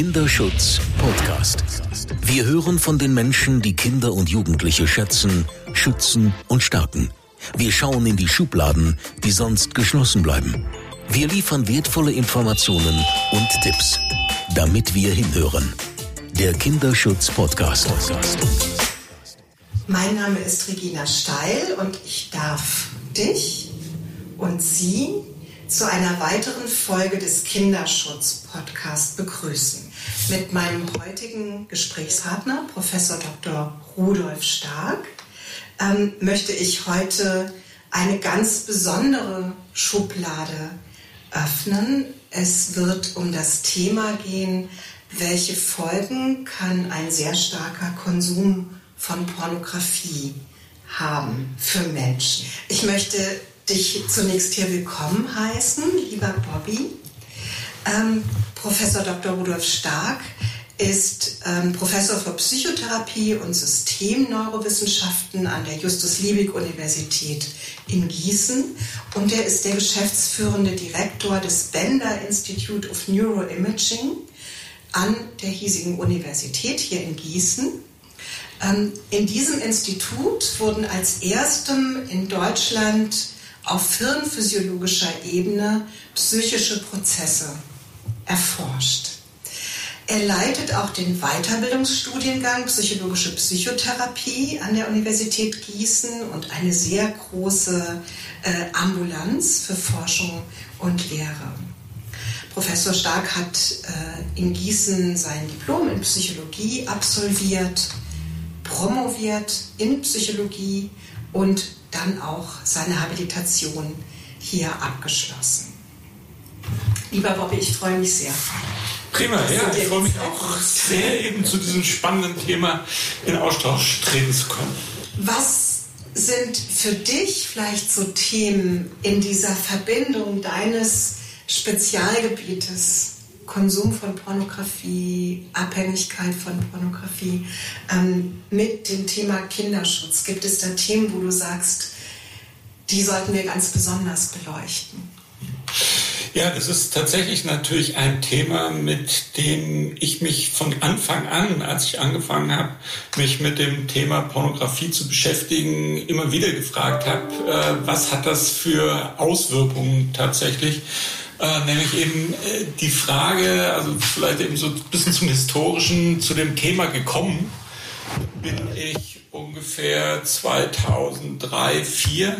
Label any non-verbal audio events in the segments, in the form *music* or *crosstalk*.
Kinderschutz Podcast. Wir hören von den Menschen, die Kinder und Jugendliche schätzen, schützen und stärken. Wir schauen in die Schubladen, die sonst geschlossen bleiben. Wir liefern wertvolle Informationen und Tipps, damit wir hinhören. Der Kinderschutz Podcast. Mein Name ist Regina Steil und ich darf dich und Sie zu einer weiteren Folge des Kinderschutz Podcast begrüßen. Mit meinem heutigen Gesprächspartner, Professor Dr. Rudolf Stark, ähm, möchte ich heute eine ganz besondere Schublade öffnen. Es wird um das Thema gehen, welche Folgen kann ein sehr starker Konsum von Pornografie haben für Menschen. Ich möchte dich zunächst hier willkommen heißen, lieber Bobby. Ähm, Professor Dr. Rudolf Stark ist ähm, Professor für Psychotherapie und Systemneurowissenschaften an der Justus-Liebig-Universität in Gießen und er ist der geschäftsführende Direktor des Bender Institute of Neuroimaging an der hiesigen Universität hier in Gießen. Ähm, in diesem Institut wurden als erstem in Deutschland auf hirnphysiologischer Ebene psychische Prozesse erforscht. Er leitet auch den Weiterbildungsstudiengang Psychologische Psychotherapie an der Universität Gießen und eine sehr große äh, Ambulanz für Forschung und Lehre. Professor Stark hat äh, in Gießen sein Diplom in Psychologie absolviert, promoviert in Psychologie und dann auch seine Habilitation hier abgeschlossen. Lieber Bobby, ich freue mich sehr. Prima, ja, ich freue mich auch sehr, eben zu diesem spannenden Thema in Austausch treten zu können. Was sind für dich vielleicht so Themen in dieser Verbindung deines Spezialgebietes Konsum von Pornografie, Abhängigkeit von Pornografie, ähm, mit dem Thema Kinderschutz? Gibt es da Themen, wo du sagst, die sollten wir ganz besonders beleuchten? Ja, das ist tatsächlich natürlich ein Thema, mit dem ich mich von Anfang an, als ich angefangen habe, mich mit dem Thema Pornografie zu beschäftigen, immer wieder gefragt habe, äh, was hat das für Auswirkungen tatsächlich? Äh, nämlich eben äh, die Frage, also vielleicht eben so ein bisschen zum historischen, zu dem Thema gekommen bin ich ungefähr 2003, 2004,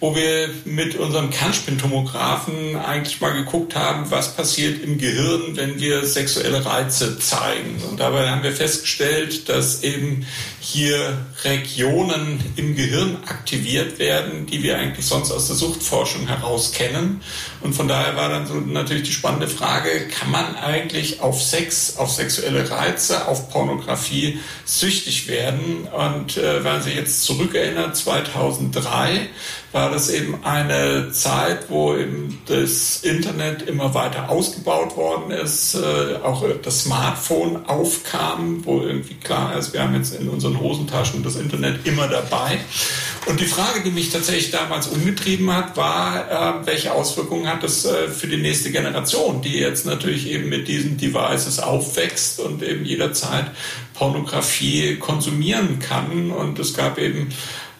wo wir mit unserem Kernspintomographen eigentlich mal geguckt haben, was passiert im Gehirn, wenn wir sexuelle Reize zeigen. Und dabei haben wir festgestellt, dass eben hier Regionen im Gehirn aktiviert werden, die wir eigentlich sonst aus der Suchtforschung heraus kennen. Und von daher war dann so natürlich die spannende Frage, kann man eigentlich auf Sex, auf sexuelle Reize, auf Pornografie süchtig werden? Und äh, wenn man sich jetzt zurückerinnert, 2003 war das eben eine Zeit, wo eben das Internet immer weiter ausgebaut worden ist, äh, auch das Smartphone aufkam, wo irgendwie klar ist, wir haben jetzt in unseren Hosentaschen das Internet immer dabei. Und die Frage, die mich tatsächlich damals umgetrieben hat, war, äh, welche Auswirkungen hat das äh, für die nächste Generation, die jetzt natürlich eben mit diesen Devices aufwächst und eben jederzeit Pornografie konsumieren kann. Und es gab eben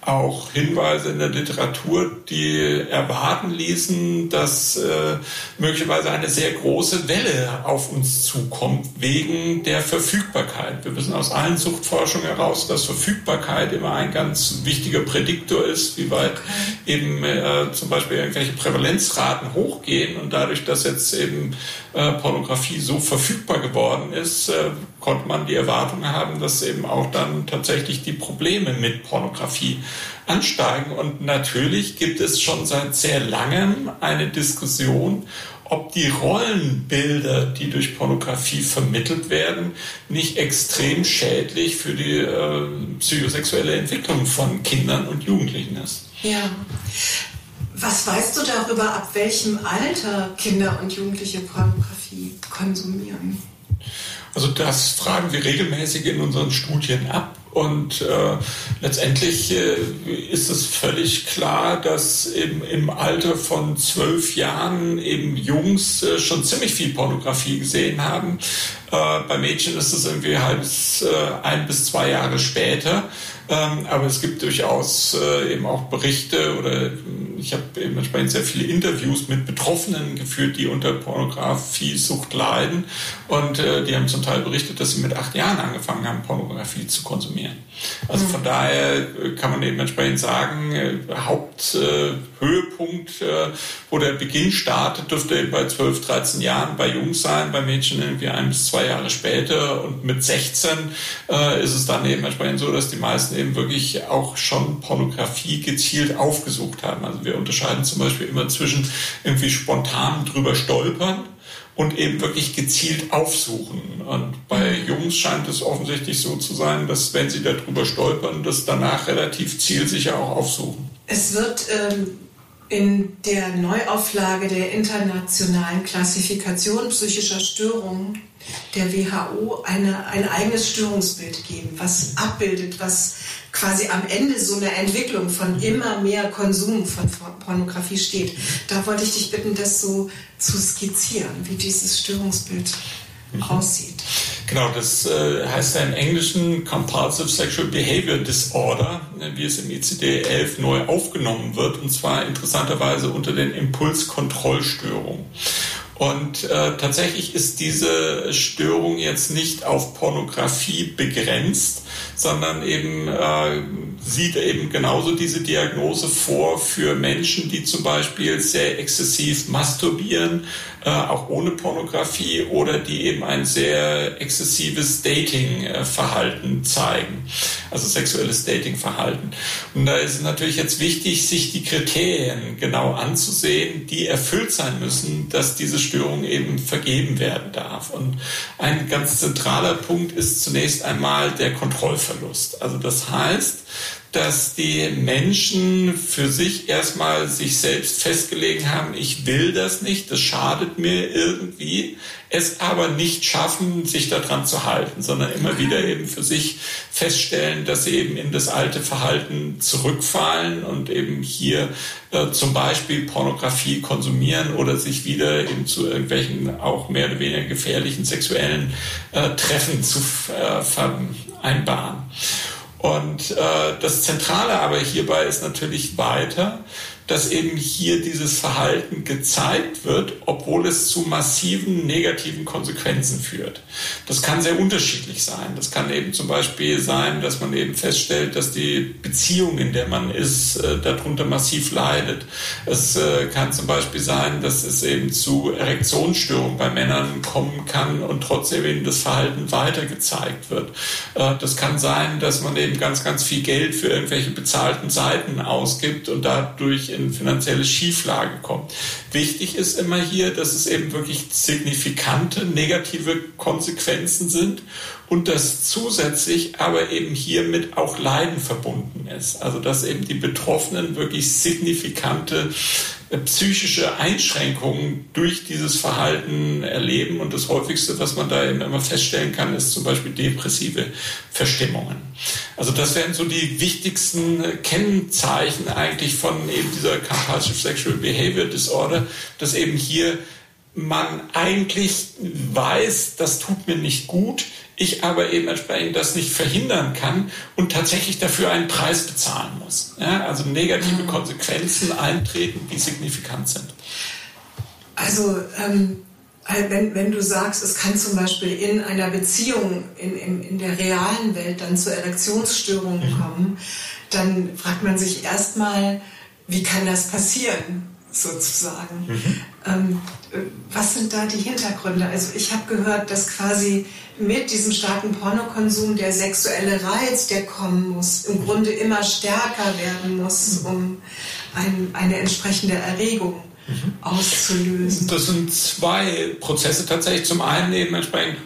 auch Hinweise in der Literatur, die erwarten ließen, dass äh, möglicherweise eine sehr große Welle auf uns zukommt wegen der Verfügbarkeit. Wir wissen aus allen Suchtforschungen heraus, dass Verfügbarkeit immer ein ganz wichtiger Prädiktor ist, wie weit eben äh, zum Beispiel irgendwelche Prävalenzraten hochgehen und dadurch, dass jetzt eben äh, Pornografie so verfügbar geworden ist, äh, konnte man die Erwartung haben, dass eben auch dann tatsächlich die Probleme mit Pornografie ansteigen. Und natürlich gibt es schon seit sehr langem eine Diskussion, ob die Rollenbilder, die durch Pornografie vermittelt werden, nicht extrem schädlich für die äh, psychosexuelle Entwicklung von Kindern und Jugendlichen ist. Ja. Was weißt du darüber, ab welchem Alter Kinder und Jugendliche Pornografie konsumieren? Also das fragen wir regelmäßig in unseren Studien ab. Und äh, letztendlich äh, ist es völlig klar, dass eben im Alter von zwölf Jahren eben Jungs äh, schon ziemlich viel Pornografie gesehen haben. Äh, bei Mädchen ist es irgendwie halb äh, ein bis zwei Jahre später. Ähm, aber es gibt durchaus äh, eben auch Berichte oder äh, ich habe eben entsprechend sehr viele Interviews mit Betroffenen geführt, die unter Pornografiesucht leiden. Und äh, die haben zum Teil berichtet, dass sie mit acht Jahren angefangen haben, Pornografie zu konsumieren. Also von daher äh, kann man eben entsprechend sagen, äh, Haupthöhepunkt, äh, wo der Beginn startet, dürfte eben bei 12, 13 Jahren bei Jungs sein, bei Mädchen irgendwie ein bis zwei Jahre später. Und mit 16 ist es dann eben entsprechend so, dass die meisten eben wirklich auch schon Pornografie gezielt aufgesucht haben. Also wir unterscheiden zum Beispiel immer zwischen irgendwie spontan drüber stolpern und eben wirklich gezielt aufsuchen. Und bei Jungs scheint es offensichtlich so zu sein, dass wenn sie darüber stolpern, das danach relativ zielsicher auch aufsuchen. Es wird ähm, in der Neuauflage der internationalen Klassifikation psychischer Störungen der WHO eine, ein eigenes Störungsbild geben, was abbildet, was quasi am Ende so eine Entwicklung von immer mehr Konsum von Pornografie steht. Da wollte ich dich bitten, das so zu skizzieren, wie dieses Störungsbild mhm. aussieht. Genau, das äh, heißt ja im Englischen Compulsive Sexual Behavior Disorder, ne, wie es im ICD-11 neu aufgenommen wird, und zwar interessanterweise unter den Impulskontrollstörungen. Und äh, tatsächlich ist diese Störung jetzt nicht auf Pornografie begrenzt, sondern eben äh, sieht eben genauso diese Diagnose vor für Menschen, die zum Beispiel sehr exzessiv masturbieren, äh, auch ohne Pornografie oder die eben ein sehr exzessives Dating-Verhalten zeigen, also sexuelles Dating-Verhalten. Und da ist es natürlich jetzt wichtig, sich die Kriterien genau anzusehen, die erfüllt sein müssen, dass diese Störung eben vergeben werden darf. Und ein ganz zentraler Punkt ist zunächst einmal der Kontrollverlust. Also das heißt, dass die Menschen für sich erstmal sich selbst festgelegt haben, ich will das nicht, das schadet mir irgendwie, es aber nicht schaffen, sich daran zu halten, sondern immer wieder eben für sich feststellen, dass sie eben in das alte Verhalten zurückfallen und eben hier äh, zum Beispiel Pornografie konsumieren oder sich wieder eben zu irgendwelchen auch mehr oder weniger gefährlichen sexuellen äh, Treffen zu äh, vereinbaren. Und äh, das Zentrale aber hierbei ist natürlich weiter, dass eben hier dieses Verhalten gezeigt wird, obwohl es zu massiven negativen Konsequenzen führt. Das kann sehr unterschiedlich sein. Das kann eben zum Beispiel sein, dass man eben feststellt, dass die Beziehung, in der man ist, äh, darunter massiv leidet. Es äh, kann zum Beispiel sein, dass es eben zu Erektionsstörungen bei Männern kommen kann und trotzdem eben das Verhalten weiter gezeigt wird. Äh, das kann sein, dass man eben ganz, ganz viel Geld für irgendwelche bezahlten Seiten ausgibt und dadurch in finanzielle Schieflage kommt. Wichtig ist immer hier, dass es eben wirklich signifikante negative Konsequenzen sind und dass zusätzlich aber eben hiermit auch Leiden verbunden ist. Also dass eben die Betroffenen wirklich signifikante psychische Einschränkungen durch dieses Verhalten erleben. Und das häufigste, was man da eben immer feststellen kann, ist zum Beispiel depressive Verstimmungen. Also das wären so die wichtigsten Kennzeichen eigentlich von eben dieser Compulsive Sexual Behavior Disorder, dass eben hier man eigentlich weiß, das tut mir nicht gut, ich aber eben entsprechend das nicht verhindern kann und tatsächlich dafür einen Preis bezahlen muss. Ja, also negative mhm. Konsequenzen eintreten, die signifikant sind. Also ähm, wenn, wenn du sagst, es kann zum Beispiel in einer Beziehung in, in, in der realen Welt dann zu Erektionsstörungen mhm. kommen, dann fragt man sich erstmal, wie kann das passieren? sozusagen. Mhm. Ähm, was sind da die Hintergründe? Also ich habe gehört, dass quasi mit diesem starken Pornokonsum der sexuelle Reiz, der kommen muss, im Grunde immer stärker werden muss, mhm. um ein, eine entsprechende Erregung mhm. auszulösen. Das sind zwei Prozesse tatsächlich. Zum einen eben entsprechend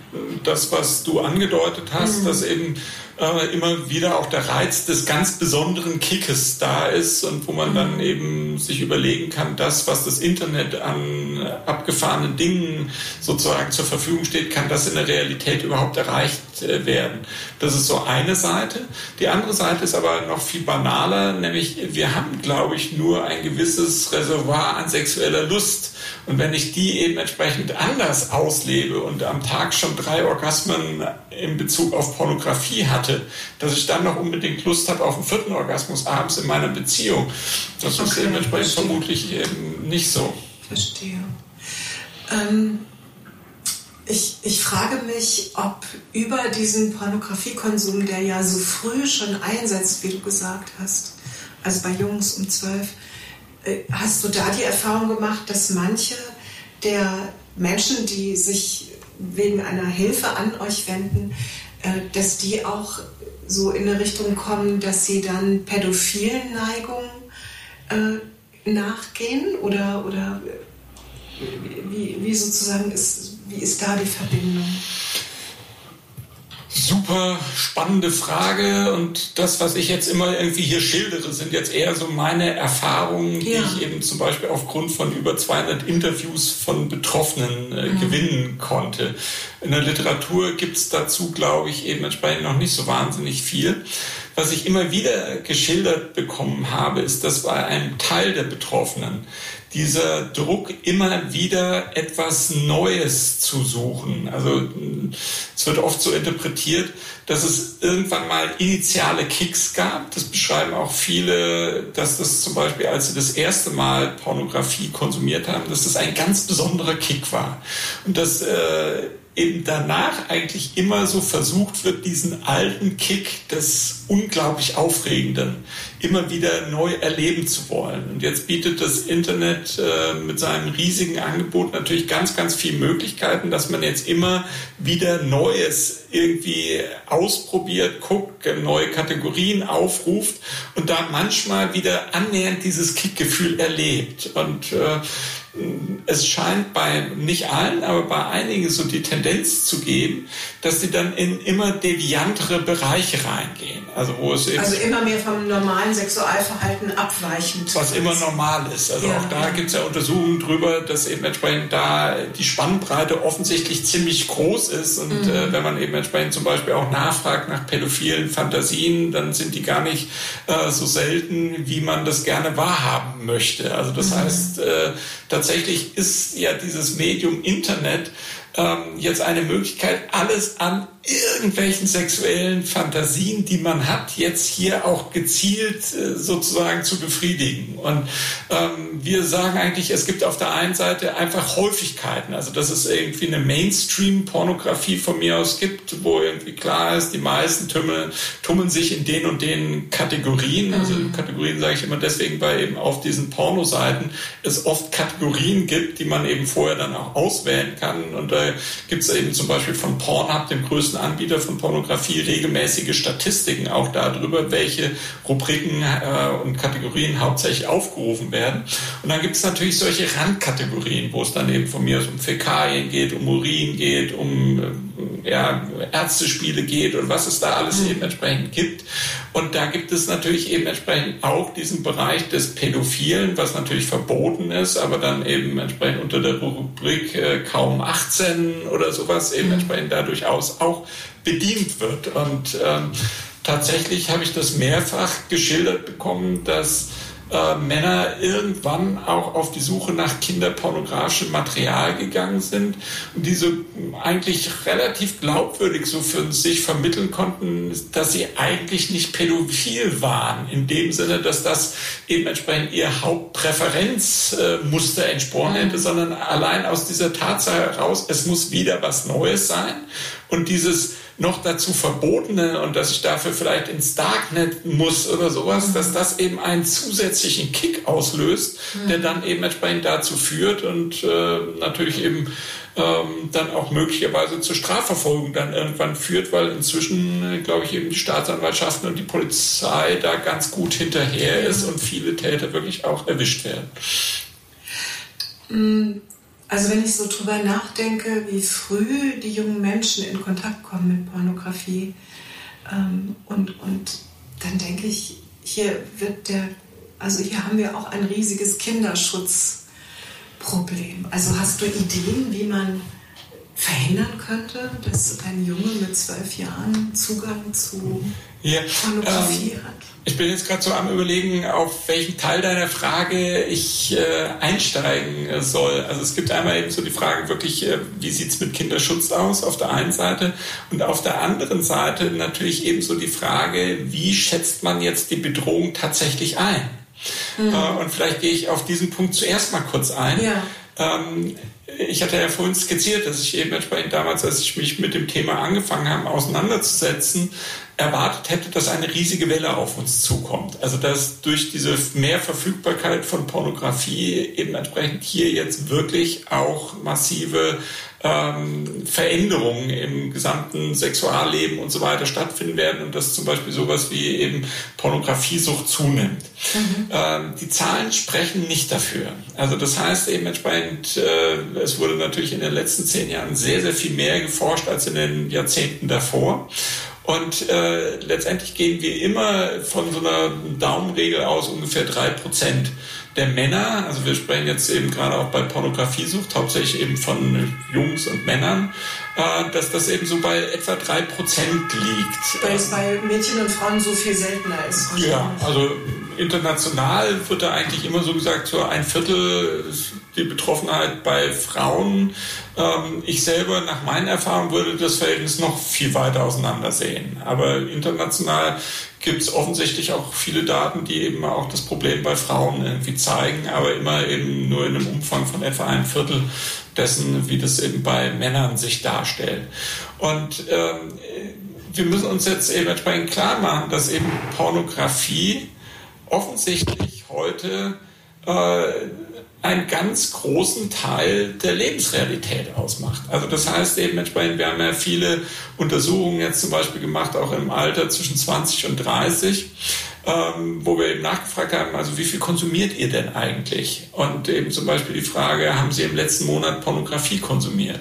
das, was du angedeutet hast, mhm. dass eben äh, immer wieder auch der Reiz des ganz besonderen Kickes da ist und wo man dann eben sich überlegen kann, das, was das Internet an abgefahrenen Dingen sozusagen zur Verfügung steht, kann das in der Realität überhaupt erreicht äh, werden. Das ist so eine Seite. Die andere Seite ist aber noch viel banaler, nämlich wir haben, glaube ich, nur ein gewisses Reservoir an sexueller Lust. Und wenn ich die eben entsprechend anders auslebe und am Tag schon drei Orgasmen in Bezug auf Pornografie hatte, dass ich dann noch unbedingt Lust habe auf einen vierten Orgasmus abends in meiner Beziehung, das okay, ist eben entsprechend verstehe. vermutlich eben nicht so. Verstehe. Ähm, ich, ich frage mich, ob über diesen Pornografiekonsum, der ja so früh schon einsetzt, wie du gesagt hast, also bei Jungs um zwölf, äh, hast du da die Erfahrung gemacht, dass manche der Menschen, die sich wegen einer Hilfe an euch wenden, dass die auch so in eine Richtung kommen, dass sie dann pädophilen Neigungen äh, nachgehen? Oder, oder wie, wie sozusagen ist, wie ist da die Verbindung? Super spannende Frage und das, was ich jetzt immer irgendwie hier schildere, sind jetzt eher so meine Erfahrungen, ja. die ich eben zum Beispiel aufgrund von über 200 Interviews von Betroffenen äh, mhm. gewinnen konnte. In der Literatur gibt es dazu, glaube ich, eben entsprechend noch nicht so wahnsinnig viel. Was ich immer wieder geschildert bekommen habe, ist, dass bei einem Teil der Betroffenen dieser Druck, immer wieder etwas Neues zu suchen. Also es wird oft so interpretiert, dass es irgendwann mal initiale Kicks gab. Das beschreiben auch viele, dass das zum Beispiel, als sie das erste Mal Pornografie konsumiert haben, dass das ein ganz besonderer Kick war. Und dass äh, eben danach eigentlich immer so versucht wird, diesen alten Kick des unglaublich Aufregenden immer wieder neu erleben zu wollen. Und jetzt bietet das Internet äh, mit seinem riesigen Angebot natürlich ganz, ganz viele Möglichkeiten, dass man jetzt immer wieder Neues irgendwie ausprobiert, guckt, neue Kategorien aufruft und da manchmal wieder annähernd dieses Kickgefühl erlebt. Und äh, es scheint bei nicht allen, aber bei einigen so die Tendenz zu geben, dass sie dann in immer deviantere Bereiche reingehen. Also wo es also immer mehr vom normalen Sexualverhalten abweichend. Was immer normal ist. Also ja, auch da gibt es ja Untersuchungen drüber, dass eben entsprechend da die Spannbreite offensichtlich ziemlich groß ist. Und mhm. äh, wenn man eben entsprechend zum Beispiel auch nachfragt nach pädophilen Fantasien, dann sind die gar nicht äh, so selten, wie man das gerne wahrhaben möchte. Also das mhm. heißt, äh, tatsächlich ist ja dieses Medium Internet ähm, jetzt eine Möglichkeit, alles an irgendwelchen sexuellen Fantasien, die man hat, jetzt hier auch gezielt äh, sozusagen zu befriedigen. Und ähm, wir sagen eigentlich, es gibt auf der einen Seite einfach Häufigkeiten, also dass es irgendwie eine Mainstream-Pornografie von mir aus gibt, wo irgendwie klar ist, die meisten tummeln, tummeln sich in den und den Kategorien. Also mhm. Kategorien sage ich immer deswegen, weil eben auf diesen Pornoseiten es oft Kategorien gibt, die man eben vorher dann auch auswählen kann. Und da gibt es eben zum Beispiel von Pornhub, dem größten Anbieter von Pornografie regelmäßige Statistiken auch darüber, welche Rubriken äh, und Kategorien hauptsächlich aufgerufen werden. Und dann gibt es natürlich solche Randkategorien, wo es dann eben von mir um Fäkalien geht, um Urin geht, um äh, ja, Ärztespiele geht und was es da alles mhm. eben entsprechend gibt. Und da gibt es natürlich eben entsprechend auch diesen Bereich des Pädophilen, was natürlich verboten ist, aber dann eben entsprechend unter der Rubrik äh, kaum 18 oder sowas eben mhm. entsprechend da durchaus auch bedient wird. Und ähm, tatsächlich habe ich das mehrfach geschildert bekommen, dass äh, Männer irgendwann auch auf die Suche nach kinderpornografischem Material gegangen sind und diese eigentlich relativ glaubwürdig so für sich vermitteln konnten, dass sie eigentlich nicht pädophil waren, in dem Sinne, dass das eben entsprechend ihr Hauptpräferenzmuster äh, entsprochen hätte, sondern allein aus dieser Tatsache heraus, es muss wieder was Neues sein. Und dieses noch dazu verbotene und dass ich dafür vielleicht ins Darknet muss oder sowas, dass das eben einen zusätzlichen Kick auslöst, der dann eben entsprechend dazu führt und äh, natürlich eben ähm, dann auch möglicherweise zur Strafverfolgung dann irgendwann führt, weil inzwischen, äh, glaube ich, eben die Staatsanwaltschaften und die Polizei da ganz gut hinterher ist und viele Täter wirklich auch erwischt werden. Mm, also wenn ich so drüber nachdenke, wie früh die jungen Menschen in Kontakt kommen mit Pornografie, Ähm, und, und dann denke ich, hier wird der, also hier haben wir auch ein riesiges Kinderschutzproblem. Also hast du Ideen, wie man verhindern könnte, dass ein Junge mit zwölf Jahren Zugang zu ja, Pornografie ähm, hat? Ich bin jetzt gerade so am Überlegen, auf welchen Teil deiner Frage ich äh, einsteigen äh, soll. Also es gibt einmal eben so die Frage wirklich, äh, wie sieht's mit Kinderschutz aus auf der einen Seite und auf der anderen Seite natürlich eben so die Frage, wie schätzt man jetzt die Bedrohung tatsächlich ein? Mhm. Und vielleicht gehe ich auf diesen Punkt zuerst mal kurz ein. Ja. Ähm, ich hatte ja vorhin skizziert, dass ich eben entsprechend damals, als ich mich mit dem Thema angefangen habe, auseinanderzusetzen, erwartet hätte, dass eine riesige Welle auf uns zukommt. Also dass durch diese Mehrverfügbarkeit von Pornografie eben entsprechend hier jetzt wirklich auch massive ähm, Veränderungen im gesamten Sexualleben und so weiter stattfinden werden und dass zum Beispiel sowas wie eben Pornografiesucht zunimmt. Mhm. Ähm, die Zahlen sprechen nicht dafür. Also das heißt eben entsprechend, äh, es wurde natürlich in den letzten zehn Jahren sehr, sehr viel mehr geforscht als in den Jahrzehnten davor. Und äh, letztendlich gehen wir immer von so einer Daumenregel aus ungefähr drei Prozent der Männer, also wir sprechen jetzt eben gerade auch bei Pornografiesucht, hauptsächlich eben von Jungs und Männern, äh, dass das eben so bei etwa drei Prozent liegt. Weil es bei Mädchen und Frauen so viel seltener ist. Ja, also international wird da eigentlich immer so gesagt, so ein Viertel die Betroffenheit bei Frauen. Ähm, ich selber, nach meinen Erfahrungen, würde das Verhältnis noch viel weiter auseinandersehen. Aber international gibt es offensichtlich auch viele Daten, die eben auch das Problem bei Frauen irgendwie zeigen, aber immer eben nur in einem Umfang von etwa ein Viertel dessen, wie das eben bei Männern sich darstellt. Und ähm, wir müssen uns jetzt eben entsprechend klar machen, dass eben Pornografie offensichtlich heute äh, einen ganz großen Teil der Lebensrealität ausmacht. Also das heißt eben entsprechend, wir haben ja viele Untersuchungen jetzt zum Beispiel gemacht, auch im Alter zwischen 20 und 30 ähm, wo wir eben nachgefragt haben, also wie viel konsumiert ihr denn eigentlich? Und eben zum Beispiel die Frage, haben Sie im letzten Monat Pornografie konsumiert?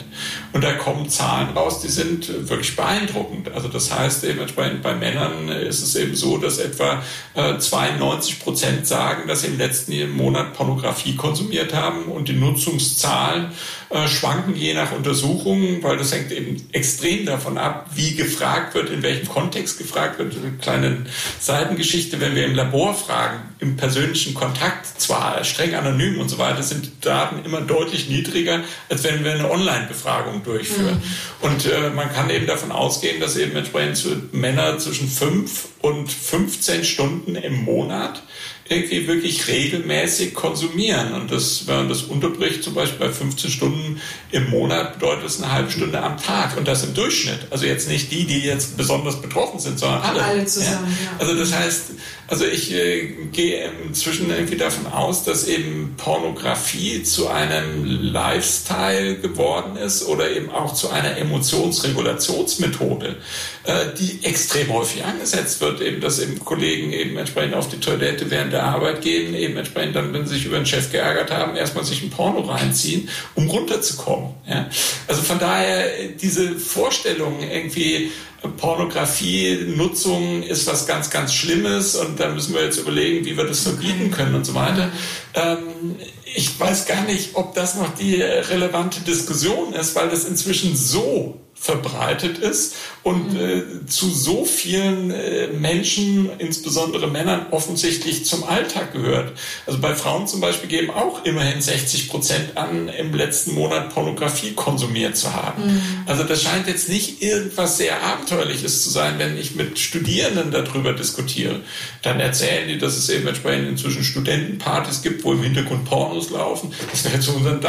Und da kommen Zahlen raus, die sind wirklich beeindruckend. Also das heißt eben bei Männern ist es eben so, dass etwa äh, 92 Prozent sagen, dass sie im letzten Monat Pornografie konsumiert haben und die Nutzungszahlen äh, schwanken je nach Untersuchungen, weil das hängt eben extrem davon ab, wie gefragt wird, in welchem Kontext gefragt wird. Eine kleine Seitengeschichte, wenn wir im Labor fragen, im persönlichen Kontakt, zwar streng anonym und so weiter, sind Daten immer deutlich niedriger, als wenn wir eine Online-Befragung durchführen. Mhm. Und äh, man kann eben davon ausgehen, dass eben entsprechend Männer zwischen 5 und 15 Stunden im Monat irgendwie wirklich regelmäßig konsumieren. Und das, wenn man das unterbricht, zum Beispiel bei 15 Stunden im Monat, bedeutet das eine halbe Stunde am Tag. Und das im Durchschnitt. Also jetzt nicht die, die jetzt besonders betroffen sind, sondern alle. Alle zusammen, ja. ja. Also das heißt, also ich äh, gehe inzwischen irgendwie davon aus, dass eben Pornografie zu einem Lifestyle geworden ist oder eben auch zu einer Emotionsregulationsmethode, äh, die extrem häufig angesetzt wird, eben dass eben Kollegen eben entsprechend auf die Toilette während der Arbeit gehen, eben entsprechend dann, wenn sie sich über den Chef geärgert haben, erstmal sich ein Porno reinziehen, um runterzukommen. Ja? Also von daher diese Vorstellung irgendwie Pornografie-Nutzung ist was ganz, ganz Schlimmes und da müssen wir jetzt überlegen, wie wir das verbieten können und so weiter. Ähm, ich weiß gar nicht, ob das noch die relevante Diskussion ist, weil das inzwischen so verbreitet ist und mhm. äh, zu so vielen äh, Menschen, insbesondere Männern, offensichtlich zum Alltag gehört. Also bei Frauen zum Beispiel geben auch immerhin 60 Prozent an, im letzten Monat Pornografie konsumiert zu haben. Mhm. Also das scheint jetzt nicht irgendwas sehr Abenteuerliches zu sein, wenn ich mit Studierenden darüber diskutiere. Dann erzählen die, dass es eben entsprechend inzwischen Studentenpartys gibt, wo im Hintergrund Pornos laufen. Das wäre zu unseren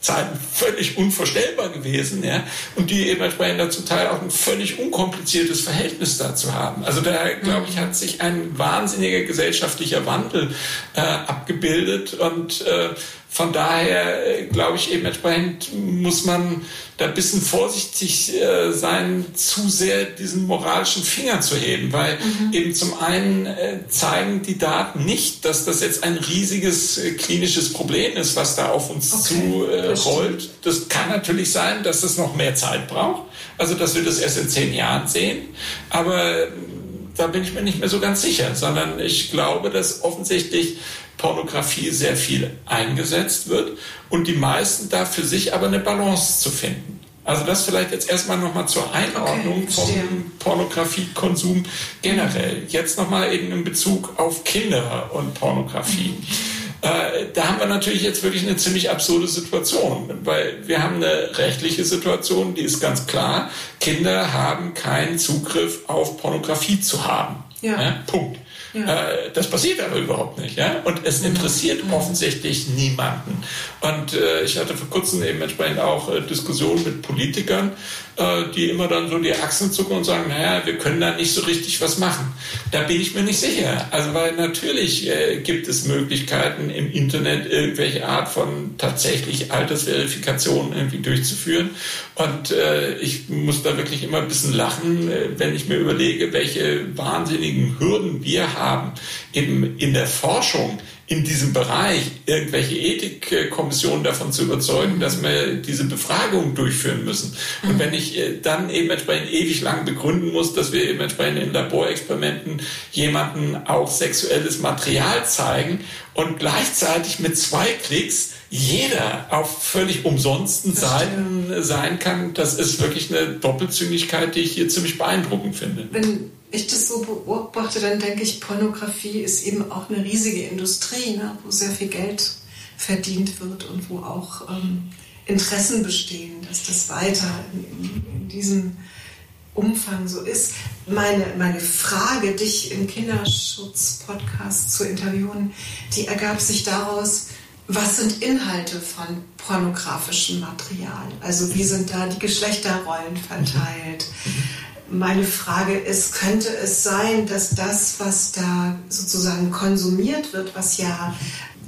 Zeiten völlig unvorstellbar gewesen, ja, und die eben entsprechend zum Teil auch ein völlig unkompliziertes Verhältnis dazu haben. Also da, glaube ich, hat sich ein wahnsinniger gesellschaftlicher Wandel äh, abgebildet und äh, Von daher äh, glaube ich eben entsprechend muss man da ein bisschen vorsichtig äh, sein, zu sehr diesen moralischen Finger zu heben, weil mhm. eben zum einen äh, zeigen die Daten nicht, dass das jetzt ein riesiges äh, klinisches Problem ist, was da auf uns okay. zu rollt. Das kann natürlich sein, dass das noch mehr Zeit braucht, also dass wir das erst in zehn Jahren sehen, aber da bin ich mir nicht mehr so ganz sicher, sondern ich glaube, dass offensichtlich Pornografie sehr viel eingesetzt wird und die meisten da für sich aber eine Balance zu finden. Also das vielleicht jetzt erstmal nochmal zur Einordnung okay, vom Pornografiekonsum generell. Jetzt nochmal eben in Bezug auf Kinder und Pornografie. *laughs* Äh, da haben wir natürlich jetzt wirklich eine ziemlich absurde Situation, weil wir haben eine rechtliche Situation, die ist ganz klar. Kinder haben keinen Zugriff auf Pornografie zu haben. Ja. ja Punkt. Ja. Äh, das passiert aber überhaupt nicht. Ja? Und es interessiert mhm. offensichtlich niemanden. Und äh, ich hatte vor kurzem eben entsprechend auch äh, Diskussionen mit Politikern, äh, die immer dann so die Achsen zucken und sagen, naja, wir können da nicht so richtig was machen. Da bin ich mir nicht sicher. Also weil natürlich äh, gibt es Möglichkeiten im Internet irgendwelche Art von tatsächlich Altersverifikationen irgendwie durchzuführen. Und ich muss da wirklich immer ein bisschen lachen, wenn ich mir überlege, welche wahnsinnigen Hürden wir haben, eben in der Forschung in diesem Bereich irgendwelche Ethikkommissionen davon zu überzeugen, dass wir diese Befragung durchführen müssen. Und mhm. wenn ich äh, dann eben entsprechend ewig lang begründen muss, dass wir eben entsprechend in Laborexperimenten jemanden auch sexuelles Material zeigen und gleichzeitig mit zwei Klicks jeder auf völlig umsonsten Seiten sein kann, das ist wirklich eine Doppelzüngigkeit, die ich hier ziemlich beeindruckend finde. Wenn ich das so beobachte, dann denke ich, Pornografie ist eben auch eine riesige Industrie, ne, wo sehr viel Geld verdient wird und wo auch ähm, Interessen bestehen, dass das weiter in, in, diesem Umfang so ist. Meine, meine Frage, dich im Kinderschutz-Podcast zu interviewen, die ergab sich daraus, was sind Inhalte von pornografischem Material? Also wie sind da die Geschlechterrollen verteilt? Mhm meine Frage ist, könnte es sein, dass das, was da sozusagen konsumiert wird, was ja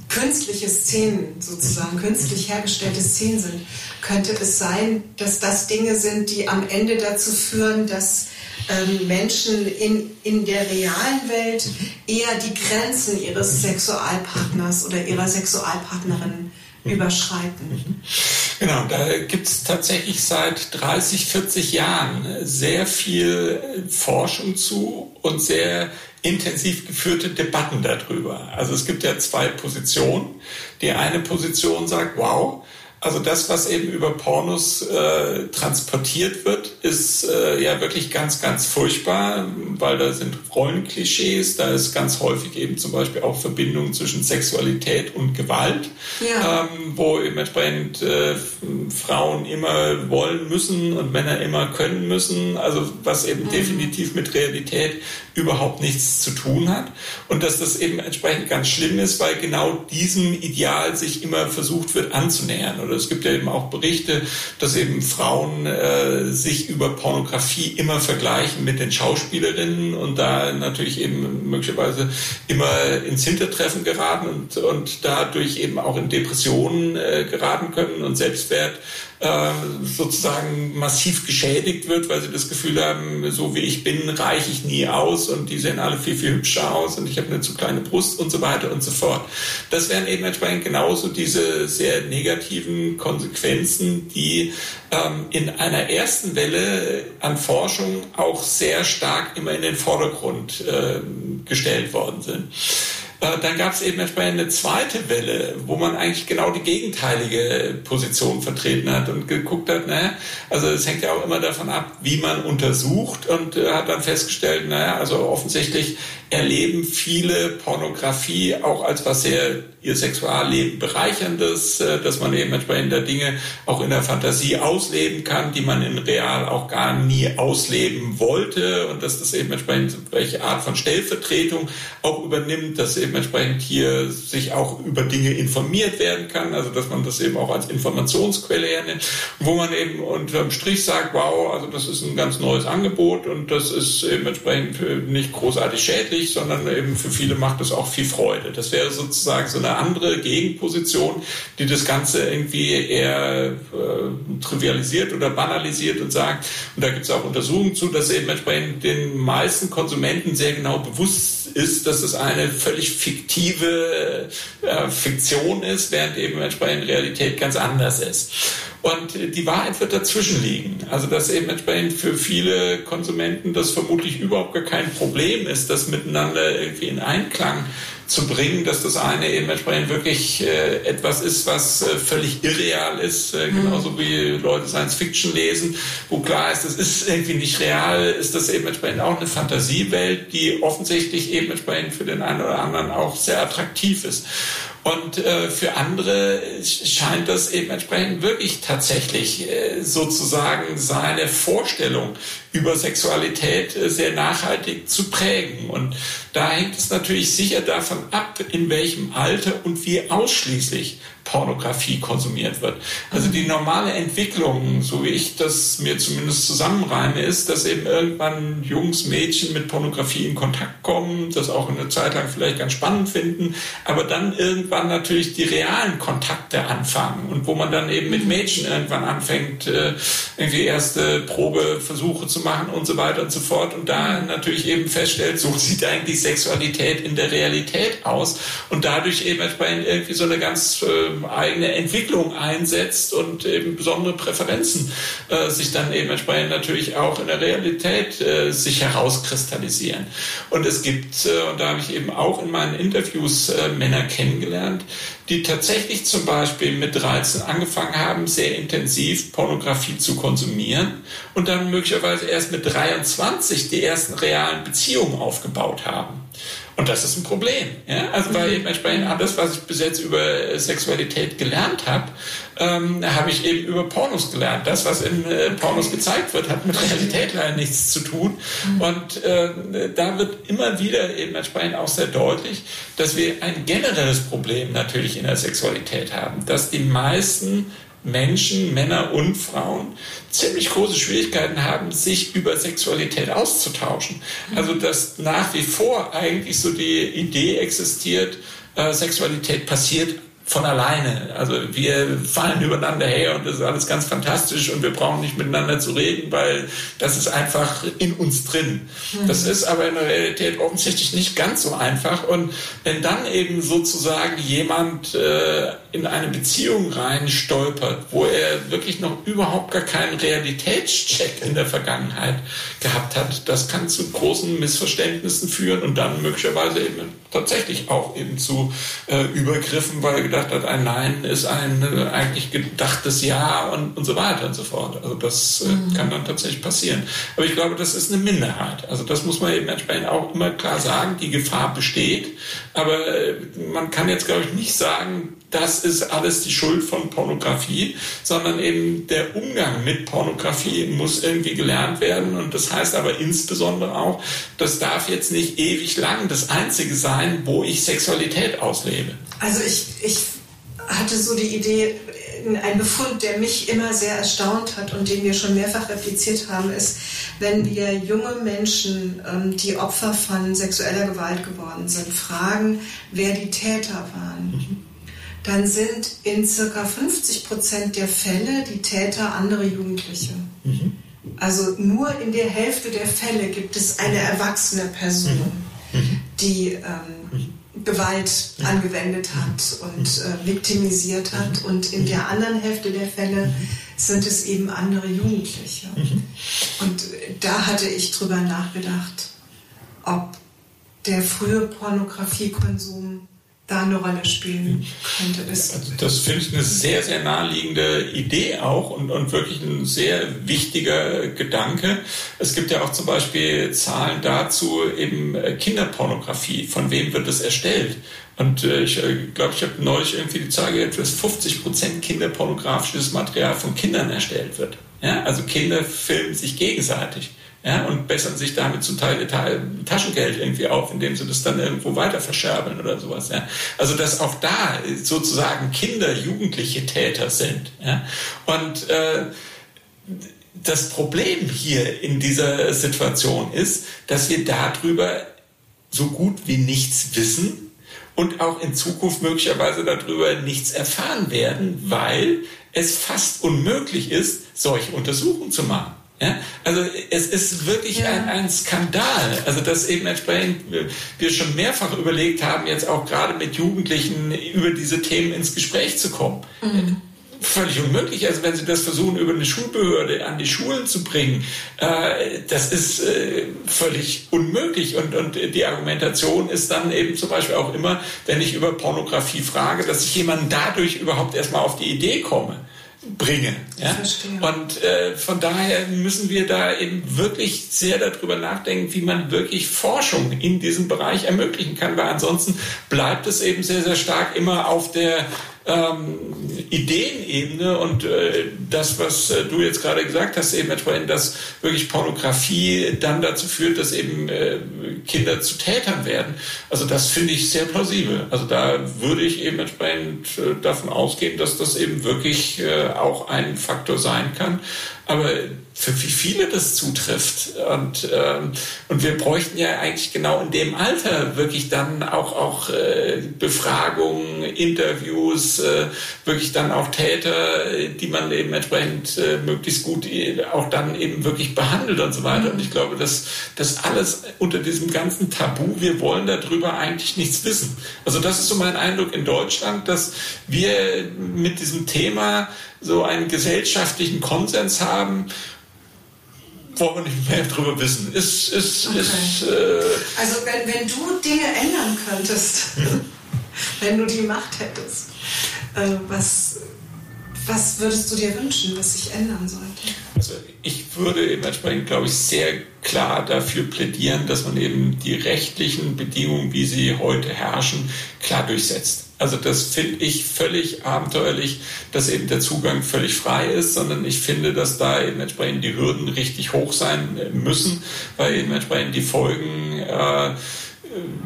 künstliche Szenen, sozusagen künstlich hergestellte Szenen sind, könnte es sein, dass das Dinge sind, die am Ende dazu führen, dass ähm, Menschen in, in der realen Welt eher die Grenzen ihres Sexualpartners oder ihrer Sexualpartnerin überschreiten. Genau, da gibt es tatsächlich seit 30, 40 Jahren sehr viel Forschung zu und sehr intensiv geführte Debatten darüber. Also es gibt ja zwei Positionen. Die eine Position sagt, wow, also das, was eben über Pornos äh, transportiert wird, ist äh, ja wirklich ganz, ganz furchtbar, weil da sind Rollenklischees, da ist ganz häufig eben zum Beispiel auch Verbindung zwischen Sexualität und Gewalt, ja. ähm, wo eben entsprechend äh, Frauen immer wollen müssen und Männer immer können müssen, also was eben mhm. definitiv mit Realität überhaupt nichts zu tun hat und dass das eben entsprechend ganz schlimm ist, weil genau diesem Ideal sich immer versucht wird anzunähern oder es gibt ja eben auch Berichte, dass eben Frauen äh, sich über Pornografie immer vergleichen mit den Schauspielerinnen und da natürlich eben möglicherweise immer ins Hintertreffen geraten und, und dadurch eben auch in Depressionen äh, geraten können und Selbstwert äh, sozusagen massiv geschädigt wird, weil sie das Gefühl haben, so wie ich bin, reiche ich nie aus und die sehen alle viel, viel hübscher aus und ich habe eine zu kleine Brust und so weiter und so fort. Das wären eben entsprechend genauso diese sehr negativen Konsequenzen, die ähm, in einer ersten Welle an Forschung auch sehr stark immer in den Vordergrund äh, gestellt worden sind. Äh, dann gab es eben entsprechend eine zweite Welle, wo man eigentlich genau die gegenteilige Position vertreten hat und geguckt hat, naja, also es hängt ja auch immer davon ab, wie man untersucht und äh, hat dann festgestellt, naja, also offensichtlich erleben viele Pornografie auch als was sehr ihr Sexualleben bereicherndes, äh, dass man eben entsprechende Dinge auch in der Fantasie ausleben kann, die man in real auch gar nie ausleben wollte und dass das eben entsprechend welche Art von Stellvertretung auch übernimmt, dass eben eben entsprechend hier sich auch über Dinge informiert werden kann, also dass man das eben auch als Informationsquelle hernimmt, wo man eben unterm Strich sagt, wow, also das ist ein ganz neues Angebot und das ist eben entsprechend nicht großartig schädlich, sondern eben für viele macht das auch viel Freude. Das wäre sozusagen so eine andere Gegenposition, die das Ganze irgendwie eher äh, trivialisiert oder banalisiert und sagt, und da gibt es auch Untersuchungen zu, dass eben entsprechend den meisten Konsumenten sehr genau bewusst ist, dass es eine völlig fiktive äh, Fiktion ist, während eben entsprechend Realität ganz anders ist. Und die Wahrheit wird dazwischen liegen. Also dass eben entsprechend für viele Konsumenten das vermutlich überhaupt gar kein Problem ist, das miteinander irgendwie in Einklang zu bringen, dass das eine eben entsprechend wirklich äh, etwas ist, was äh, völlig irreal ist, äh, mhm. genauso wie Leute Science Fiction lesen, wo klar ist, das ist irgendwie nicht real, ist das eben entsprechend auch eine Fantasiewelt, die offensichtlich eben entsprechend für den einen oder anderen auch sehr attraktiv ist. Und äh, für andere scheint das eben entsprechend wirklich tatsächlich äh, sozusagen seine Vorstellung über Sexualität äh, sehr nachhaltig zu prägen. Und da hängt es natürlich sicher davon ab, in welchem Alter und wie ausschließlich Pornografie konsumiert wird. Also die normale Entwicklung, so wie ich das mir zumindest zusammenreime, ist, dass eben irgendwann Jungs, Mädchen mit Pornografie in Kontakt kommen, das auch eine Zeit lang vielleicht ganz spannend finden, aber dann irgendwann natürlich die realen Kontakte anfangen und wo man dann eben mit Mädchen irgendwann anfängt, äh, irgendwie erste Probeversuche zu machen und so weiter und so fort und da natürlich eben feststellt, so sieht eigentlich Sexualität in der Realität aus und dadurch eben entsprechend irgendwie so eine ganz äh, eigene Entwicklung einsetzt und eben besondere Präferenzen äh, sich dann eben entsprechend natürlich auch in der Realität äh, sich herauskristallisieren. Und es gibt, äh, und da habe ich eben auch in meinen Interviews äh, Männer kennengelernt, die tatsächlich zum Beispiel mit 13 angefangen haben, sehr intensiv Pornografie zu konsumieren und dann möglicherweise erst mit 23 die ersten realen Beziehungen aufgebaut haben. Und das ist ein Problem. Ja? Also weil eben entsprechend alles, was ich bis jetzt über Sexualität gelernt habe, ähm, habe ich eben über Pornos gelernt. Das, was in äh, Pornos gezeigt wird, hat mit Realität *laughs* leider nichts zu tun. Und äh, da wird immer wieder eben entsprechend auch sehr deutlich, dass wir ein generelles Problem natürlich in der Sexualität haben, dass die meisten Menschen, Männer und Frauen, ziemlich große Schwierigkeiten haben, sich über Sexualität auszutauschen. Also dass nach wie vor eigentlich so die Idee existiert, äh, Sexualität passiert von alleine. Also wir fallen übereinander her und das ist alles ganz fantastisch und wir brauchen nicht miteinander zu reden, weil das ist einfach in uns drin. Mhm. Das ist aber in der Realität offensichtlich nicht ganz so einfach. Und wenn dann eben sozusagen jemand äh, in eine Beziehung rein stolpert, wo er wirklich noch überhaupt gar keinen Realitätscheck in der Vergangenheit gehabt hat, das kann zu großen Missverständnissen führen und dann möglicherweise eben tatsächlich auch eben zu äh, Übergriffen, weil er gedacht hat, ein Nein ist ein äh, eigentlich gedachtes Ja und, und so weiter und so fort. Also das äh, mhm. kann dann tatsächlich passieren. Aber ich glaube, das ist eine Minderheit. Also das muss man eben entsprechend auch immer klar sagen. Die Gefahr besteht, aber äh, man kann jetzt, glaube ich, nicht sagen, das ist alles die Schuld von Pornografie, sondern eben der Umgang mit Pornografie muss irgendwie gelernt werden. Und das heißt aber insbesondere auch, das darf jetzt nicht ewig lang das Einzige sein, wo ich Sexualität auslebe. Also ich, ich hatte so die Idee, ein Befund, der mich immer sehr erstaunt hat und den wir schon mehrfach repliziert haben, ist, wenn wir junge Menschen, ähm, die Opfer von sexueller Gewalt geworden sind, fragen, wer die Täter waren. Mhm dann sind in circa 50 Prozent der Fälle die Täter andere Jugendliche. Mhm. Also nur in der Hälfte der Fälle gibt es eine erwachsene Person, mhm. mhm. die ähm, Gewalt mhm. angewendet hat und äh, viktimisiert hat. Und in der anderen Hälfte der Fälle sind es eben andere Jugendliche. Und da hatte ich drüber nachgedacht, ob der frühe Pornografiekonsum da eine Rolle spielen könnte. Das, also das finde ich eine sehr, sehr naheliegende Idee auch und, und wirklich ein sehr wichtiger Gedanke. Es gibt ja auch zum Beispiel Zahlen dazu, eben äh, Kinderpornografie. Von wem wird das erstellt? Und äh, ich äh, glaube, ich habe neulich irgendwie die Zahl gehört, dass 50 Prozent kinderpornografisches Material von Kindern erstellt wird. Ja? Also Kinder filmen sich gegenseitig ja, und bessern sich damit zum Teil Taschengeld irgendwie auf, indem sie das dann irgendwo weiter verscherbeln oder sowas. Ja. Also dass auch da sozusagen Kinder Jugendliche Täter sind. Ja. Und äh, das Problem hier in dieser Situation ist, dass wir darüber so gut wie nichts wissen und auch in Zukunft möglicherweise darüber nichts erfahren werden, weil es fast unmöglich ist, solche Untersuchungen zu machen. Ja, also es ist wirklich ja. ein, ein, Skandal. Also dass eben entsprechend wir schon mehrfach überlegt haben, jetzt auch gerade mit Jugendlichen über diese Themen ins Gespräch zu kommen. Mhm völlig unmöglich. Also wenn Sie das versuchen, über eine Schulbehörde an die Schulen zu bringen, äh, das ist äh, völlig unmöglich. Und, und die Argumentation ist dann eben zum Beispiel auch immer, wenn ich über Pornografie frage, dass ich jemanden dadurch überhaupt erstmal auf die Idee komme bringe. Ja? Und äh, von daher müssen wir da eben wirklich sehr darüber nachdenken, wie man wirklich Forschung in diesem Bereich ermöglichen kann, weil ansonsten bleibt es eben sehr, sehr stark immer auf der ähm, Ideenebene und äh, das, was äh, du jetzt gerade gesagt hast, eben etwa in dass wirklich Pornografie dann dazu führt, dass eben äh, Kinder zu Tätern werden. Also das finde ich sehr plausibel. Also da würde ich eben entsprechend äh, davon ausgehen, dass das eben wirklich äh, auch ein Faktor sein kann. Aber für wie viele das zutrifft. Und, ähm, und wir bräuchten ja eigentlich genau in dem Alter wirklich dann auch, auch äh, Befragungen, Interviews, äh, wirklich dann auch Täter, die man eben entsprechend äh, möglichst gut äh, auch dann eben wirklich behandelt und so weiter. Und ich glaube, dass das alles unter diesem ganzen Tabu, wir wollen darüber eigentlich nichts wissen. Also das ist so mein Eindruck in Deutschland, dass wir mit diesem Thema so einen gesellschaftlichen Konsens haben, wollen wir nicht mehr darüber wissen. Ist, ist, okay. ist, äh also wenn, wenn du Dinge ändern könntest, *laughs* wenn du die Macht hättest, äh, was, was würdest du dir wünschen, was sich ändern sollte? Also ich würde eben entsprechend, glaube ich, sehr klar dafür plädieren, dass man eben die rechtlichen Bedingungen, wie sie heute herrschen, klar durchsetzt. Also das finde ich völlig abenteuerlich, dass eben der Zugang völlig frei ist, sondern ich finde, dass da eben entsprechend die Hürden richtig hoch sein müssen, weil eben entsprechend die Folgen äh,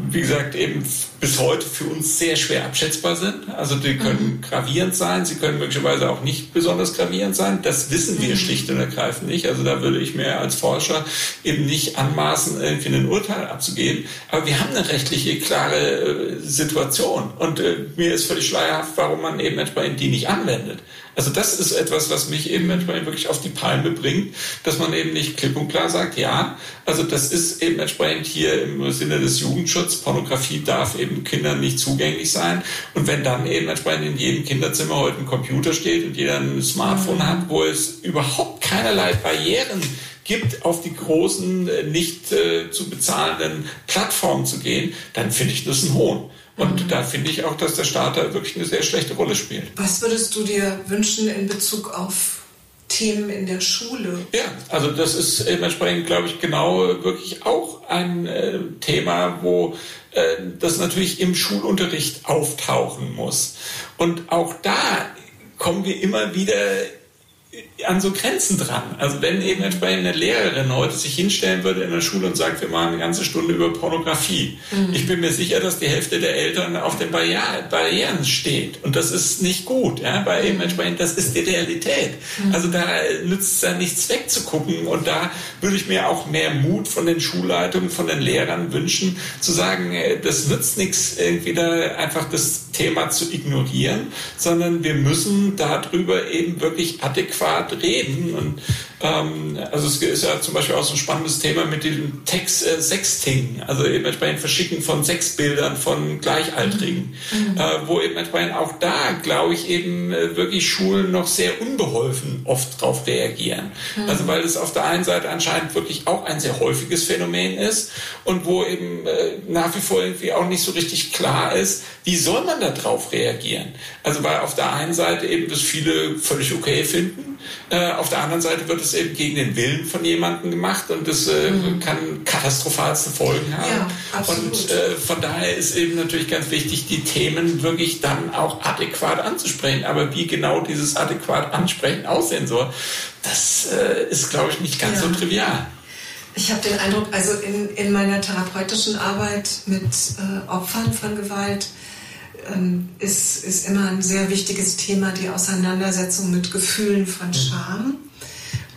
wie gesagt, eben bis heute für uns sehr schwer abschätzbar sind. Also die können mhm. gravierend sein, sie können möglicherweise auch nicht besonders gravierend sein. Das wissen wir mhm. schlicht und ergreifend nicht. Also da würde ich mir als Forscher eben nicht anmaßen, irgendwie ein Urteil abzugeben. Aber wir haben eine rechtliche, klare äh, Situation. Und äh, mir ist völlig schleierhaft, warum man eben entsprechend die nicht anwendet. Also das ist etwas, was mich eben entsprechend wirklich auf die Palme bringt, dass man eben nicht klipp und klar sagt, ja, also das ist eben entsprechend hier im Sinne des Jugendschutzes, Pornografie darf eben Kindern nicht zugänglich sein. Und wenn dann eben entsprechend in jedem Kinderzimmer heute ein Computer steht und jeder ein Smartphone mhm. hat, wo es überhaupt keinerlei Barrieren gibt, auf die großen, äh, nicht äh, zu bezahlenden Plattformen zu gehen, dann finde ich das ein Hohn. Und da finde ich auch, dass der Staat da wirklich eine sehr schlechte Rolle spielt. Was würdest du dir wünschen in Bezug auf Themen in der Schule? Ja, also das ist entsprechend, glaube ich, genau wirklich auch ein äh, Thema, wo äh, das natürlich im Schulunterricht auftauchen muss. Und auch da kommen wir immer wieder an so Grenzen dran. Also wenn eben entsprechend eine Lehrerin heute sich hinstellen würde in der Schule und sagt, wir machen eine ganze Stunde über Pornografie. Mhm. Ich bin mir sicher, dass die Hälfte der Eltern auf den Barrieren steht. Und das ist nicht gut, ja, weil eben entsprechend, das ist die Realität. Mhm. Also da nützt es ja nichts wegzugucken. Und da würde ich mir auch mehr Mut von den Schulleitungen, von den Lehrern wünschen, zu sagen, äh, das nützt nichts, irgendwie da einfach das Thema zu ignorieren, sondern wir müssen darüber eben wirklich adäquat reden. Und ähm, also es ist ja zum Beispiel auch so ein spannendes Thema mit dem Text äh, Sexting, also eben entsprechend Verschicken von Sexbildern von Gleichaltrigen, mhm. äh, wo eben entsprechend auch da, glaube ich, eben äh, wirklich Schulen noch sehr unbeholfen oft drauf reagieren. Mhm. Also weil es auf der einen Seite anscheinend wirklich auch ein sehr häufiges Phänomen ist und wo eben äh, nach wie vor irgendwie auch nicht so richtig klar ist, wie soll man da drauf reagieren? Also weil auf der einen Seite eben das viele völlig okay finden, äh, auf der anderen Seite wird es eben gegen den Willen von jemandem gemacht und das äh, mhm. kann katastrophalste Folgen haben. Ja, und äh, von daher ist eben natürlich ganz wichtig, die Themen wirklich dann auch adäquat anzusprechen. Aber wie genau dieses adäquat ansprechen aussehen soll, das äh, ist, glaube ich, nicht ganz ja. so trivial. Ich habe den Eindruck, also in, in meiner therapeutischen Arbeit mit äh, Opfern von Gewalt ist, ist immer ein sehr wichtiges Thema die Auseinandersetzung mit Gefühlen von mhm. Scham.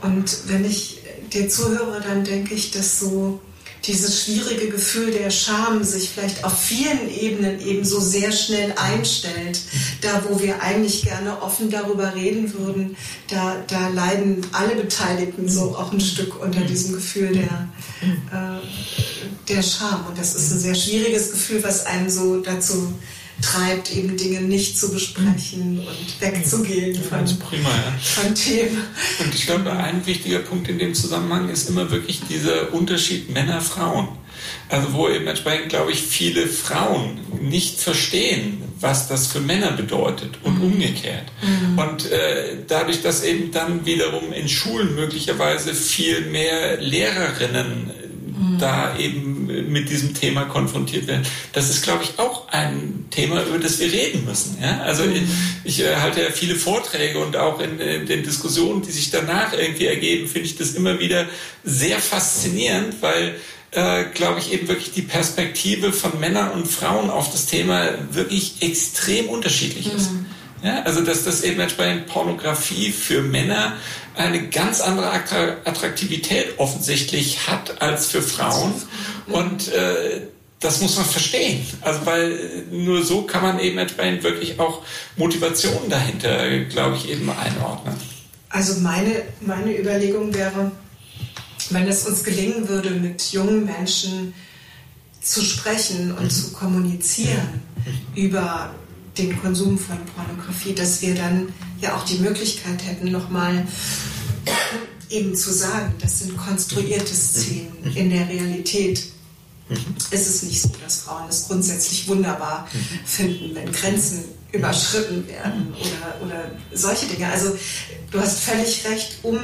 Und wenn ich dir zuhöre, dann denke ich, dass so dieses schwierige Gefühl der Scham sich vielleicht auf vielen Ebenen eben so sehr schnell einstellt. Da, wo wir eigentlich gerne offen darüber reden würden, da, da leiden alle Beteiligten so auch ein Stück unter diesem Gefühl der, äh, der Scham. Und das ist ein sehr schwieriges Gefühl, was einen so dazu treibt, eben Dinge nicht zu besprechen und wegzugehen von, prima, ja. von Themen. Und ich glaube, ein wichtiger Punkt in dem Zusammenhang ist immer wirklich dieser Unterschied Männer-Frauen. Also wo eben entsprechend, glaube ich, viele Frauen nicht verstehen, was das für Männer bedeutet und mhm. umgekehrt. Mhm. Und äh, dadurch, dass eben dann wiederum in Schulen möglicherweise viel mehr Lehrerinnen mhm. da eben mit diesem Thema konfrontiert werden. Das ist, glaube ich, auch ein Thema, über das wir reden müssen. Ja? Also mhm. ich, ich äh, halte ja viele Vorträge und auch in, in, den Diskussionen, die sich danach irgendwie ergeben, finde ich das immer wieder sehr faszinierend, weil äh, glaube ich, eben wirklich die Perspektive von Männern und Frauen auf das Thema wirklich extrem unterschiedlich ist. Mhm. Ja, also dass das eben entsprechend Pornografie für Männer eine ganz andere Attraktivität offensichtlich hat als für Frauen. Und äh, das muss man verstehen. Also weil nur so kann man eben entsprechend wirklich auch Motivation dahinter, glaube ich, eben einordnen. Also meine, meine Überlegung wäre, wenn es uns gelingen würde, mit jungen Menschen zu sprechen und mhm. zu kommunizieren mhm. über den Konsum von Pornografie, dass wir dann ja auch die Möglichkeit hätten, nochmal eben zu sagen, das sind konstruierte Szenen. In der Realität ist es nicht so, dass Frauen es grundsätzlich wunderbar finden, wenn Grenzen überschritten werden oder, oder solche Dinge. Also du hast völlig recht, um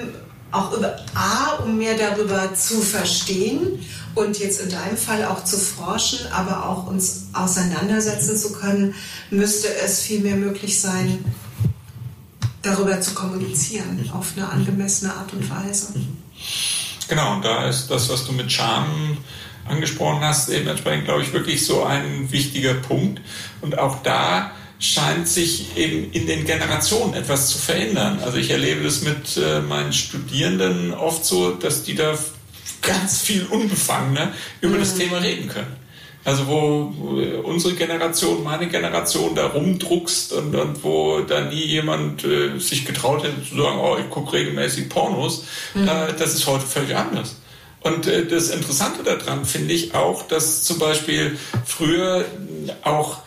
auch über A, um mehr darüber zu verstehen und jetzt in deinem Fall auch zu forschen, aber auch uns auseinandersetzen zu können, müsste es viel mehr möglich sein, darüber zu kommunizieren auf eine angemessene Art und Weise. Genau, und da ist das, was du mit Charme angesprochen hast, eben entsprechend, glaube ich, wirklich so ein wichtiger Punkt. Und auch da scheint sich eben in den Generationen etwas zu verändern. Also ich erlebe das mit äh, meinen Studierenden oft so, dass die da ganz viel unbefangener über mhm. das Thema reden können. Also wo unsere Generation, meine Generation da rumdruckst und, und wo da nie jemand äh, sich getraut hätte zu sagen, oh, ich gucke regelmäßig Pornos, mhm. äh, das ist heute völlig anders. Und äh, das Interessante daran finde ich auch, dass zum Beispiel früher auch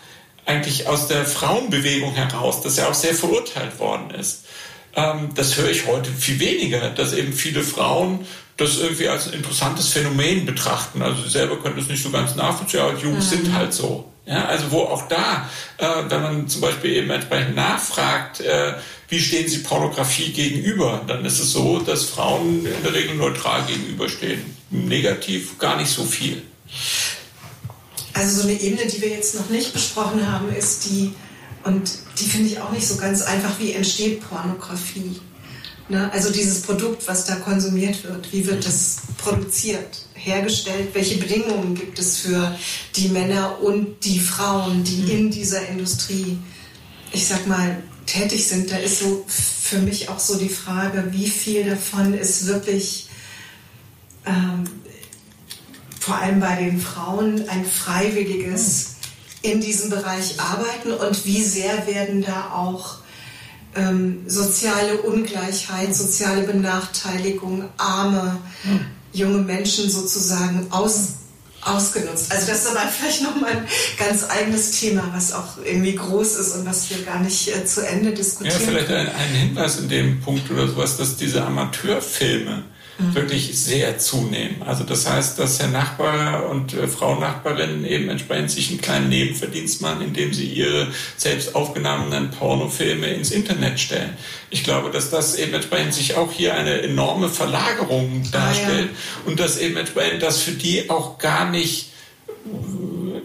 eigentlich aus der Frauenbewegung heraus, das ja auch sehr verurteilt worden ist. Ähm, das höre ich heute viel weniger, dass eben viele Frauen das irgendwie als ein interessantes Phänomen betrachten. Also sie selber können das nicht so ganz nachvollziehen, aber Jungs mhm. sind halt so. Ja, also wo auch da, äh, wenn man zum Beispiel eben entsprechend nachfragt, äh, wie stehen sie Pornografie gegenüber, dann ist es so, dass Frauen in der Regel neutral gegenüberstehen. Negativ gar nicht so viel. Also so eine Ebene, die wir jetzt noch nicht besprochen haben, ist die, und die finde ich auch nicht so ganz einfach, wie entsteht Pornografie? Ne? Also dieses Produkt, was da konsumiert wird, wie wird das produziert, hergestellt? Welche Bedingungen gibt es für die Männer und die Frauen, die mhm. in dieser Industrie, ich sag mal, tätig sind? Da ist so für mich auch so die Frage, wie viel davon ist wirklich ähm, vor allem bei den Frauen ein freiwilliges in diesem Bereich arbeiten und wie sehr werden da auch ähm, soziale Ungleichheit, soziale Benachteiligung, arme hm. junge Menschen sozusagen aus, ausgenutzt. Also das ist aber *laughs* vielleicht nochmal ein ganz eigenes Thema, was auch irgendwie groß ist und was wir gar nicht äh, zu Ende diskutieren. Ja, vielleicht ein, ein Hinweis in dem Punkt oder sowas, dass diese Amateurfilme, Mhm. wirklich sehr zunehmen. Also das heißt, dass Herr Nachbar und äh, Frau Nachbarin eben entsprechend sich einen kleinen Nebenverdienst machen, indem sie ihre selbst aufgenommenen Pornofilme ins Internet stellen. Ich glaube, dass das eben entsprechend sich auch hier eine enorme Verlagerung darstellt ah, ja. und dass eben entsprechend das für die auch gar nicht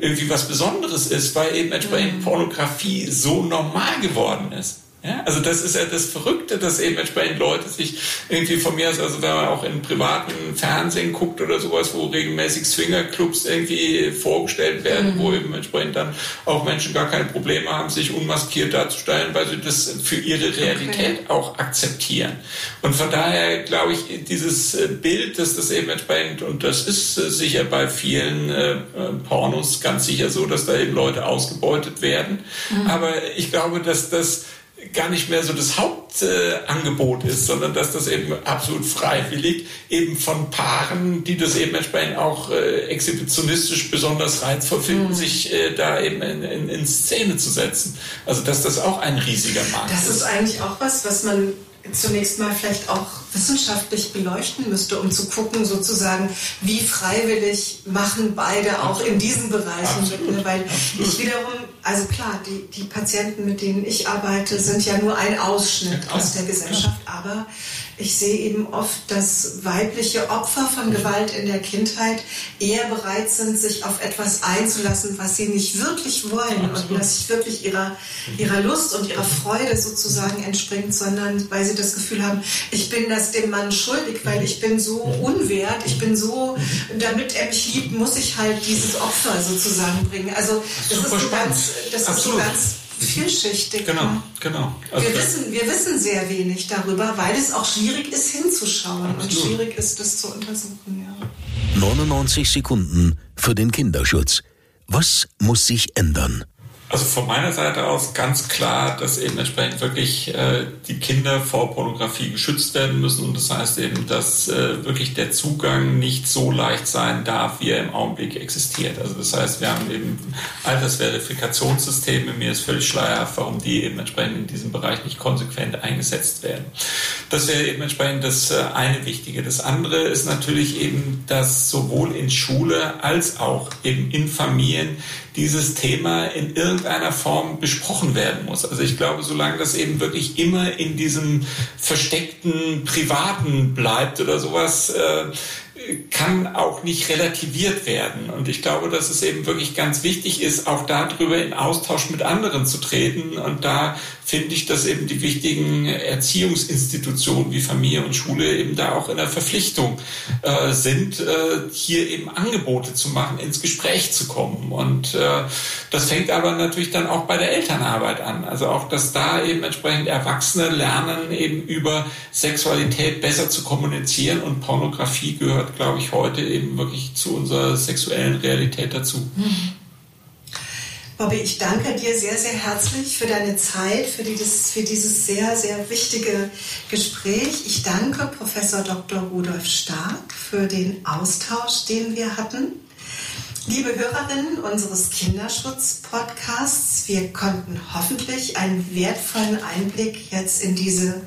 irgendwie was Besonderes ist, weil eben entsprechend mhm. Pornografie so normal geworden ist. Ja, also das ist ja das Verrückte, dass eben entsprechend Leute sich irgendwie von mir aus, also wenn man auch in privaten Fernsehen guckt oder sowas, wo regelmäßig Swingerclubs irgendwie vorgestellt werden, mhm. wo eben entsprechend dann auch Menschen gar keine Probleme haben, sich unmaskiert darzustellen, weil sie das für ihre Realität okay. auch akzeptieren. Und von daher glaube ich, dieses äh, Bild, dass das eben entsprechend, und das ist äh, sicher bei vielen äh, Pornos ganz sicher so, dass da eben Leute ausgebeutet werden. Mhm. Aber ich glaube, dass das gar nicht mehr so das Hauptangebot äh, ist, sondern dass das eben absolut freiwillig eben von Paaren, die das eben entsprechend auch äh, exhibitionistisch besonders reizvoll finden, mhm. sich äh, da eben in, in, in, Szene zu setzen. Also dass das auch ein riesiger Markt ist. Das ist eigentlich auch was, was man zunächst mal vielleicht auch wissenschaftlich beleuchten müsste, um zu gucken, sozusagen, wie freiwillig machen beide auch in diesen Bereichen. Absolut. Weil ich wiederum, also klar, die, die Patienten, mit denen ich arbeite, sind ja nur ein Ausschnitt ja, aus der Gesellschaft, aber ich sehe eben oft, dass weibliche Opfer von Gewalt in der Kindheit eher bereit sind, sich auf etwas einzulassen, was sie nicht wirklich wollen Absolut. und das sich wirklich ihrer, ihrer Lust und ihrer Freude sozusagen entspringt, sondern weil sie das Gefühl haben, ich bin das dem Mann schuldig, weil ich bin so unwert, ich bin so, damit er mich liebt, muss ich halt dieses Opfer sozusagen bringen. Also das Super ist so ganz, das ist so ganz vielschichtig. Genau, genau. Also wir, wissen, wir wissen sehr wenig darüber, weil es auch schwierig ist hinzuschauen absolut. und schwierig ist, das zu untersuchen. Ja. 99 Sekunden für den Kinderschutz. Was muss sich ändern? Also von meiner Seite aus ganz klar, dass eben entsprechend wirklich äh, die Kinder vor Pornografie geschützt werden müssen und das heißt eben, dass äh, wirklich der Zugang nicht so leicht sein darf, wie er im Augenblick existiert. Also das heißt, wir haben eben Altersverifikationssysteme. Mir ist völlig schleierhaft, warum die eben entsprechend in diesem Bereich nicht konsequent eingesetzt werden. Das wäre eben entsprechend das äh, eine Wichtige. Das andere ist natürlich eben, dass sowohl in Schule als auch eben in Familien dieses Thema in irgendeiner Form besprochen werden muss. Also ich glaube, solange das eben wirklich immer in diesem versteckten Privaten bleibt oder sowas, äh, kann auch nicht relativiert werden. Und ich glaube, dass es eben wirklich ganz wichtig ist, auch darüber in Austausch mit anderen zu treten. Und da finde ich, dass eben die wichtigen Erziehungsinstitutionen wie Familie und Schule eben da auch in der Verpflichtung äh, sind, äh, hier eben Angebote zu machen, ins Gespräch zu kommen. Und äh, das fängt aber natürlich dann auch bei der Elternarbeit an. Also auch, dass da eben entsprechend Erwachsene lernen, eben über Sexualität besser zu kommunizieren und Pornografie gehört glaube ich, heute eben wirklich zu unserer sexuellen Realität dazu. Mhm. Bobby, ich danke dir sehr, sehr herzlich für deine Zeit, für, dieses, für dieses sehr, sehr wichtige Gespräch. Ich danke Professor Dr. Rudolf Stark für den Austausch, den wir hatten. Liebe Hörerinnen unseres Kinderschutz-Podcasts, wir konnten hoffentlich einen wertvollen Einblick jetzt in diese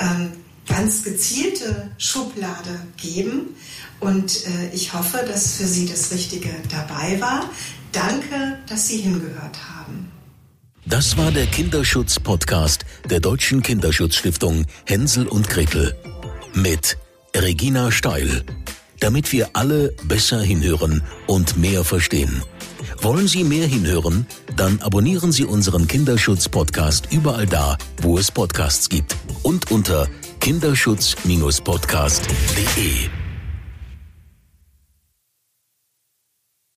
ähm, ganz gezielte Schublade geben. Und äh, ich hoffe, dass für Sie das Richtige dabei war. Danke, dass Sie hingehört haben. Das war der Kinderschutz-Podcast der Deutschen Kinderschutzstiftung Hänsel und Gretel mit Regina Steil, damit wir alle besser hinhören und mehr verstehen. Wollen Sie mehr hinhören? Dann abonnieren Sie unseren Kinderschutz-Podcast überall da, wo es Podcasts gibt und unter kinderschutz-podcast.de.